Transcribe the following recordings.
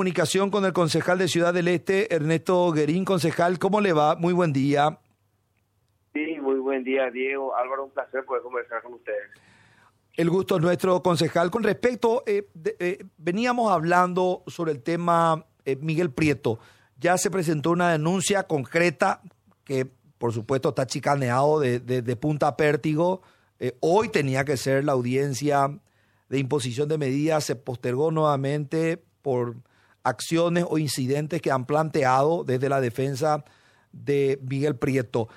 Comunicación con el concejal de Ciudad del Este, Ernesto Guerín. Concejal, ¿cómo le va? Muy buen día. Sí, muy buen día, Diego. Álvaro, un placer poder conversar con ustedes. El gusto es nuestro, concejal. Con respecto, eh, eh, veníamos hablando sobre el tema eh, Miguel Prieto. Ya se presentó una denuncia concreta que, por supuesto, está chicaneado de, de punta a pértigo. hoy tenía que ser la audiencia de imposición de medidas, se postergó nuevamente por acciones o incidentes que han planteado desde la defensa de Miguel Prieto.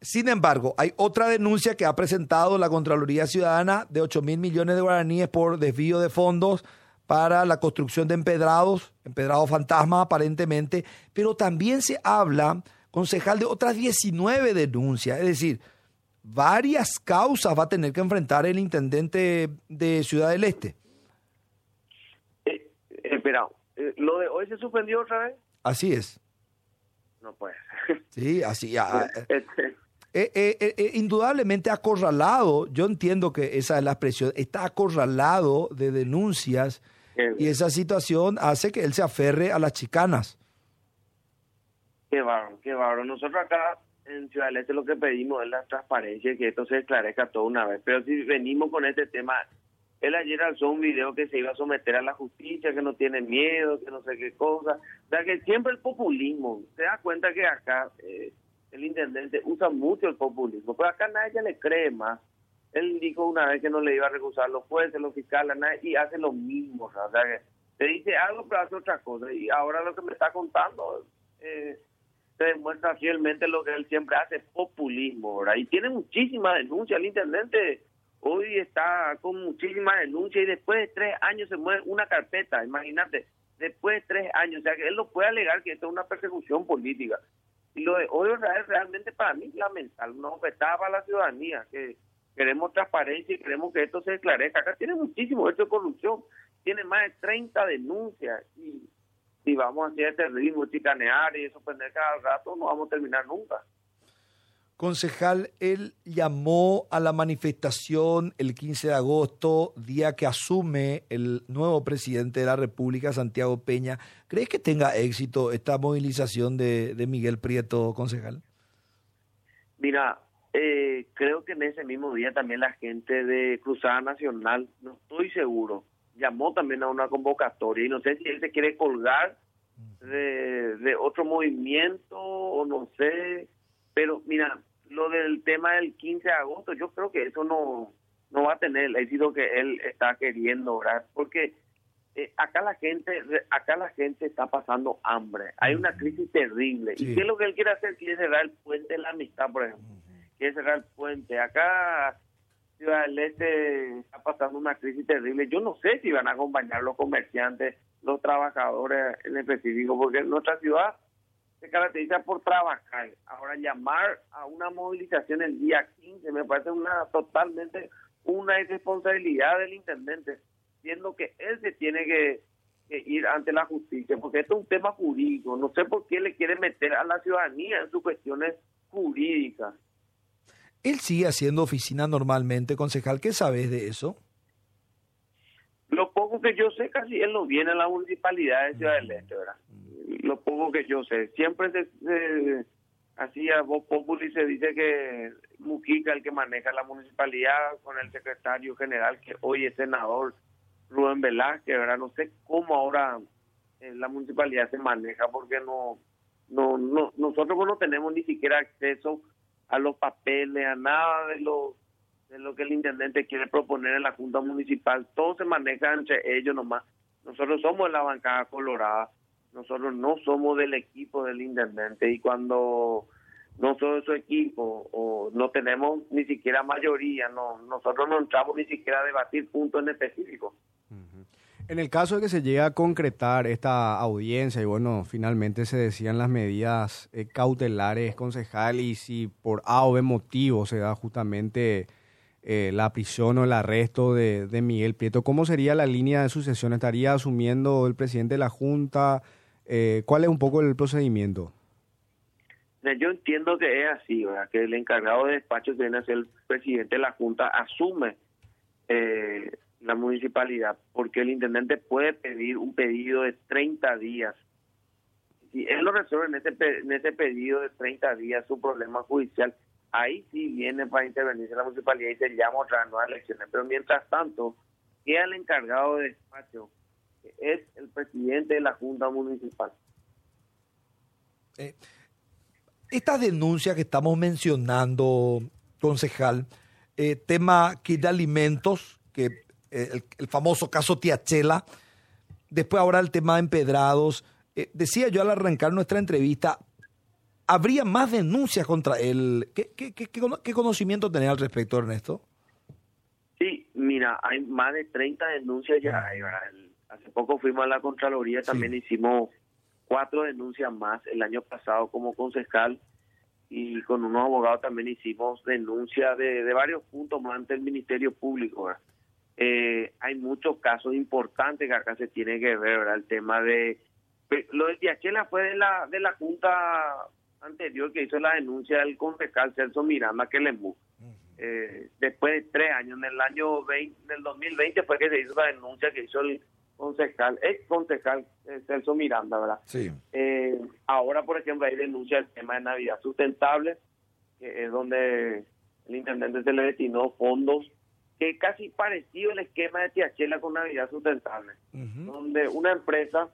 Sin embargo, hay otra denuncia que ha presentado la Contraloría Ciudadana de 8 mil millones de guaraníes por desvío de fondos para la construcción de empedrados, empedrados fantasmas aparentemente, pero también se habla, concejal, de otras 19 denuncias, es decir, varias causas va a tener que enfrentar el intendente de Ciudad del Este. Eh, espera, eh, ¿lo de hoy se suspendió otra vez? Así es. No puede Sí, así. Ah, este. eh, indudablemente acorralado, yo entiendo que esa es la expresión, está acorralado de denuncias y esa situación hace que él se aferre a las chicanas. Qué bárbaro, qué bárbaro. Nosotros acá en Ciudad del Este lo que pedimos es la transparencia y que esto se esclarezca toda una vez. Pero si venimos con este tema, él ayer alzó un video que se iba a someter a la justicia, que no tiene miedo, que no sé qué cosa. O sea, que siempre el populismo. Se da cuenta que acá eh, el intendente usa mucho el populismo, pero acá nadie le cree más. Él dijo una vez que no le iba a recusar los jueces, los fiscales, nadie, y hace lo mismo. O sea, que te dice algo, pero hace otra cosa. Y ahora lo que me está contando... Eh, demuestra fielmente lo que él siempre hace, populismo, ¿verdad? Y tiene muchísimas denuncias, el intendente hoy está con muchísimas denuncias y después de tres años se mueve una carpeta, imagínate, después de tres años, o sea que él no puede alegar que esto es una persecución política. Y lo de hoy es realmente para mí lamentable, una oferta para la ciudadanía, que queremos transparencia y queremos que esto se esclarezca. Acá tiene muchísimo hecho de corrupción, tiene más de 30 denuncias y si vamos a hacer este ritmo, chicanear y suspender cada rato, no vamos a terminar nunca. Concejal, él llamó a la manifestación el 15 de agosto, día que asume el nuevo presidente de la República, Santiago Peña. ¿Crees que tenga éxito esta movilización de, Miguel Prieto, concejal? Mira, eh, creo que en ese mismo día también la gente de Cruzada Nacional, no estoy seguro, llamó también a una convocatoria y no sé si él se quiere colgar de, otro movimiento o no sé, pero mira, lo del tema del 15 de agosto, yo creo que eso no, no va a tener el éxito que él está queriendo, ¿verdad? Porque eh, acá la gente acá la gente está pasando hambre, hay una crisis terrible. ¿Y qué es lo que él quiere hacer? Quiere cerrar el puente de la amistad, por ejemplo. Quiere cerrar el puente. Acá Ciudad del Este está pasando una crisis terrible. Yo no sé si van a acompañar los comerciantes, los trabajadores en específico, porque nuestra ciudad se caracteriza por trabajar. Ahora llamar a una movilización el día 15 me parece una totalmente una irresponsabilidad del intendente, siendo que él se tiene que, que, ir ante la justicia, porque esto es un tema jurídico. No sé por qué le quiere meter a la ciudadanía en sus cuestiones jurídicas. Él sigue haciendo oficina normalmente, concejal. ¿Qué sabes de eso? Lo poco que yo sé, casi él no viene a la municipalidad de Ciudad del Este, ¿verdad? Lo poco que yo sé. Siempre se, hacía voz populi se dice que Mujica, el que maneja la municipalidad, con el secretario general, que hoy es senador, Rubén Velázquez, ¿verdad? No sé cómo ahora eh, la municipalidad se maneja, porque no, no, no nosotros no tenemos ni siquiera acceso a los papeles, a nada de lo, de lo que el intendente quiere proponer en la Junta Municipal. Todo se maneja entre ellos nomás. Nosotros somos la bancada colorada, nosotros no somos del equipo del intendente y cuando no somos de su equipo o no tenemos ni siquiera mayoría, no nosotros no entramos ni siquiera a debatir puntos en específico. En el caso de que se llegue a concretar esta audiencia y bueno, finalmente se decían las medidas eh, cautelares, concejal, y si por A o B motivo se da justamente eh, la prisión o el arresto de, Miguel Prieto, ¿cómo sería la línea de sucesión? ¿Estaría asumiendo el presidente de la Junta? Eh, ¿Cuál es un poco el procedimiento? Yo entiendo que es así, ¿verdad? que el encargado de despacho que viene a ser el presidente de la Junta asume la municipalidad, porque el intendente puede pedir un pedido de 30 días. Si él lo resuelve en ese, en ese pedido de 30 días su problema judicial, ahí sí viene para intervenirse la municipalidad y se llama otra nueva elecciones. Pero mientras tanto, queda el encargado de despacho, que es el presidente de la Junta Municipal. Eh, esta denuncia que estamos mencionando, concejal, eh, tema kit de alimentos, que eh, el, famoso caso Tiachela, después ahora el tema de empedrados. Decía yo al arrancar nuestra entrevista, ¿habría más denuncias contra él? ¿Qué, qué, qué, conocimiento tenés al respecto, Ernesto? Sí, mira, hay más de 30 denuncias ya. Hace poco fuimos a la Contraloría, también hicimos cuatro denuncias más el año pasado como concejal y con unos abogados también hicimos denuncias de, varios puntos más ante el Ministerio Público. Eh, hay muchos casos importantes que acá se tiene que ver, ¿verdad? El tema de... Lo de Tiachela fue de la, de la Junta anterior que hizo la denuncia del concejal Celso Miranda que le eh, después de tres años, en el año 20, en el 2020 fue que se hizo la denuncia que hizo el concejal, ex concejal eh, Celso Miranda, ¿verdad? Sí. Eh, ahora, por ejemplo, hay denuncia el tema de Navidad Sustentable, que es donde el intendente se le destinó fondos, que casi parecido el esquema de Tiachela con Navidad Sustentable, donde una empresa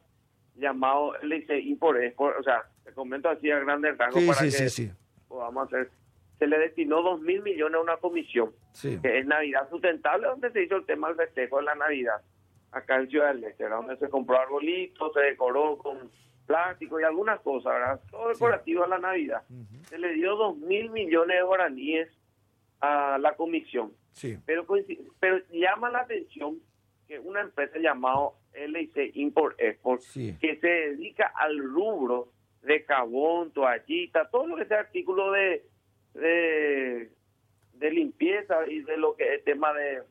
llamado, le dice Import o sea, te comento así a grandes rasgos para que podamos hacer se le destinó dos mil millones a una comisión, que es Navidad Sustentable, donde se hizo el tema del festejo de la Navidad acá en Ciudad del Este, donde se compró arbolitos, se decoró con plástico y algunas cosas, ¿verdad? Todo decorativo a la Navidad. Se le dio dos mil millones de guaraníes a la comisión. Sí. Pero, pero llama la atención que una empresa llamada LIC Import Export, que se dedica al rubro de jabón, toallita, todo lo que sea artículo de, de, de limpieza y de lo que es tema de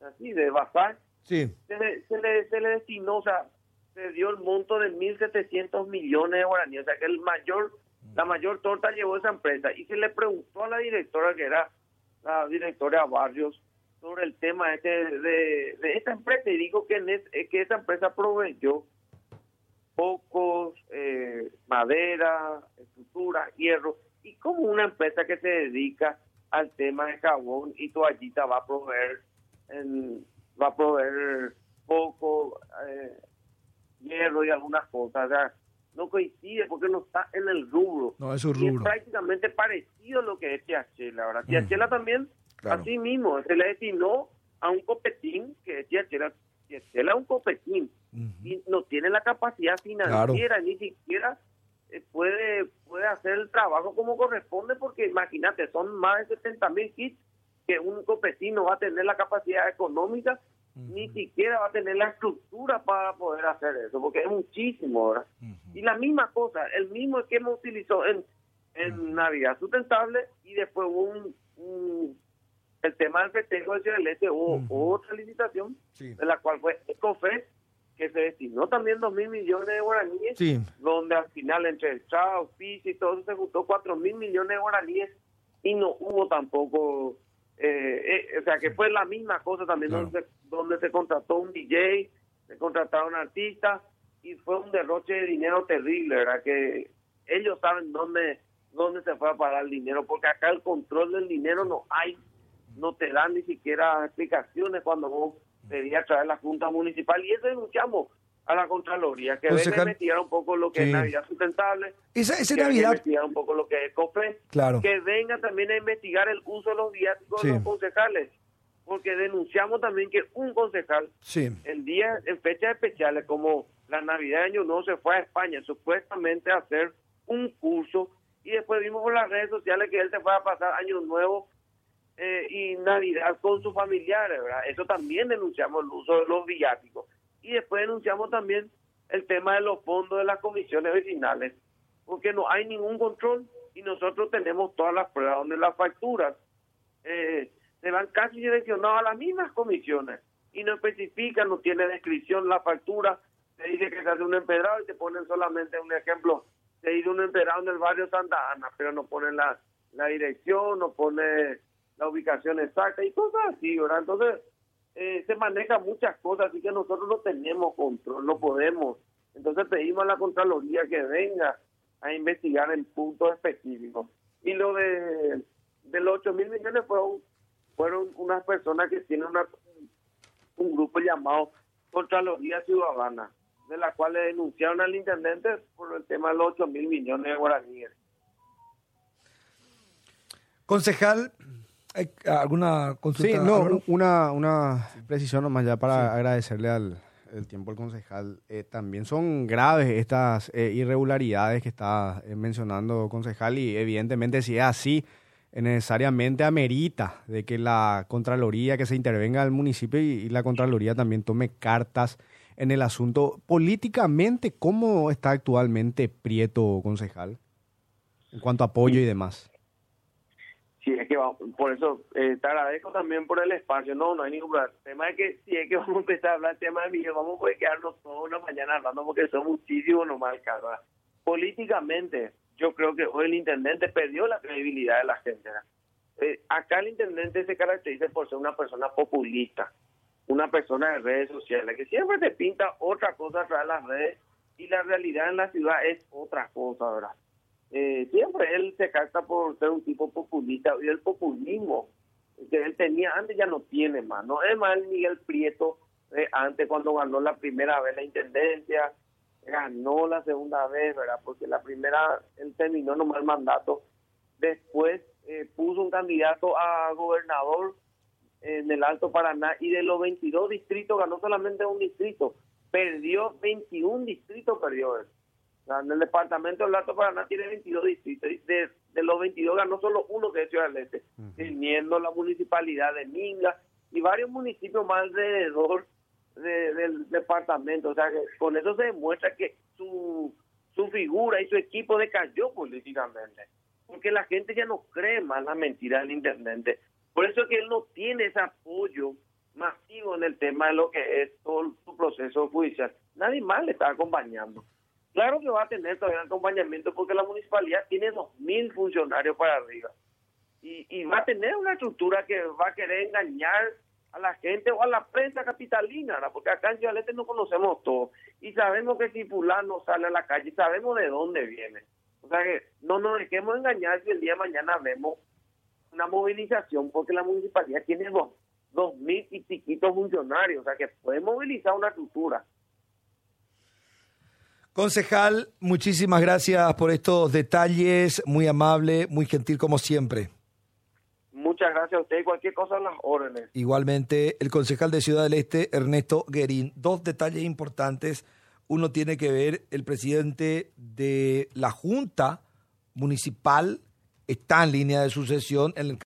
así de bazar, Sí. Se le, se le, se destinó, o sea, se dio el monto de 1.700 millones de guaraníes, o sea, que el mayor, la mayor torta llevó esa empresa. Y se le preguntó a la directora, que era la directora Barrios, sobre el tema este de, de esta empresa y dijo que, en que esa empresa proveyó pocos, eh, madera, estructura, hierro, y como una empresa que se dedica al tema de jabón y toallita va a proveer en va a proveer poco eh, hierro y algunas cosas. O sea, no coincide porque no está en el rubro. No, es rubro. Y es prácticamente parecido a lo que es Tiachela. Ahora, Tiachela también, así mismo, se le destinó a un copetín que es Tiachela. Tiachela es un copetín y no tiene la capacidad financiera, ni siquiera eh, puede puede hacer el trabajo como corresponde porque imagínate, son más de 70 mil kits que un copetín no va a tener la capacidad económica, ni siquiera va a tener la estructura para poder hacer eso, porque es muchísimo, ¿verdad? Y la misma cosa, el mismo esquema utilizó en, en Navidad Sustentable y después hubo un, el tema del festejo de Ciudad Este, hubo otra licitación, de la cual fue Ecofes, que se destinó también dos mil millones de guaraníes, donde al final entre el Chao, y todo eso se juntó cuatro mil millones de guaraníes y no hubo tampoco eh, eh, o sea, que fue la misma cosa también donde, se, donde se contrató un DJ, se contrataron artistas y fue un derroche de dinero terrible, ¿verdad? Que ellos saben dónde dónde se fue a parar el dinero, porque acá el control del dinero no hay, no te dan ni siquiera explicaciones cuando vos pedías traer la Junta Municipal y eso denunciamos a la Contraloría, que venga a investigar un poco lo que es Navidad Sustentable, esa, esa que Navidad... venga a investigar un poco lo que es COFE, claro. que venga también a investigar el uso de los viáticos de los concejales, porque denunciamos también que un concejal, sí. en día, en fechas especiales como la Navidad de Año Nuevo, se fue a España supuestamente a hacer un curso y después vimos por las redes sociales que él se fue a pasar Año Nuevo eh, y Navidad con sus familiares, ¿verdad? Eso también denunciamos el uso de los viáticos y después denunciamos también el tema de los fondos de las comisiones vecinales, porque no hay ningún control y nosotros tenemos todas las pruebas donde las facturas eh, se van casi direccionadas a las mismas comisiones y no especifican, no tiene descripción la factura, se dice que se hace un empedrado y te ponen solamente un ejemplo, se hizo un empedrado en el barrio Santa Ana, pero no ponen la, la dirección, no pone la ubicación exacta y cosas así, ¿verdad? Entonces, eh, se manejan muchas cosas, así que nosotros no tenemos control, no podemos. Entonces pedimos a la Contraloría que venga a investigar en puntos específicos. Y lo de, de los 8 mil millones fueron, fueron unas personas que tienen una, un grupo llamado Contraloría Ciudadana, de la cual le denunciaron al intendente por el tema de los 8 mil millones de guaraníes. Concejal, ¿alguna consulta? Sí, no, una, una precisión nomás ya para agradecerle al el tiempo al concejal. Eh, también son graves estas eh, irregularidades que está eh, mencionando concejal y evidentemente si es así, necesariamente amerita de que la Contraloría, que se intervenga al municipio y, la Contraloría también tome cartas en el asunto. Políticamente, ¿cómo está actualmente Prieto, concejal? En cuanto a apoyo y demás. Sí, es que por eso eh, te agradezco también por el espacio. No, no hay ningún problema. El tema es que si es que vamos a empezar a hablar del tema de Miguel, vamos a poder quedarnos toda una mañana hablando porque son muchísimos nomás, cara. Políticamente, yo creo que hoy el intendente perdió la credibilidad de la gente. Eh, acá el intendente se caracteriza por ser una persona populista, una persona de redes sociales, que siempre te pinta otra cosa de las redes y la realidad en la ciudad es otra cosa, ¿verdad? Eh, siempre él se carta por ser un tipo populista y el populismo que él tenía antes ya no tiene más. No es más el Miguel Prieto, eh, antes cuando ganó la primera vez la intendencia, ganó la segunda vez, ¿verdad? Porque la primera, él terminó nomás el mandato. Después eh, puso un candidato a gobernador en el Alto Paraná y de los 22 distritos ganó solamente un distrito. Perdió 21 distritos, perdió él. En el departamento del Alto Paraná tiene 22 distritos. De, de los 22 ganó solo uno que es Ciudad del Este, teniendo la municipalidad de Minga y varios municipios más alrededor del departamento. O sea, que con eso se demuestra que su, su figura y su equipo decayó políticamente. Porque la gente ya no cree más la mentira del intendente. Por eso es que él no tiene ese apoyo masivo en el tema de lo que es todo su proceso judicial. Nadie más le está acompañando. Claro que va a tener todavía acompañamiento porque la municipalidad tiene dos mil funcionarios para arriba. Y, y va a tener una estructura que va a querer engañar a la gente o a la prensa capitalina, porque acá en Ciudad no conocemos todo y sabemos que si fulano sale a la calle, sabemos de dónde viene. O sea que no nos dejemos engañar si el día de mañana vemos una movilización, porque la municipalidad tiene dos, dos mil y chiquitos funcionarios, o sea que puede movilizar una estructura. Concejal, muchísimas gracias por estos detalles, muy amable, muy gentil como siempre. Muchas gracias a usted y cualquier cosa en las órdenes. Igualmente, el concejal de Ciudad del Este, Ernesto Guerín. Dos detalles importantes. Uno tiene que ver, el presidente de la Junta Municipal está en línea de sucesión en el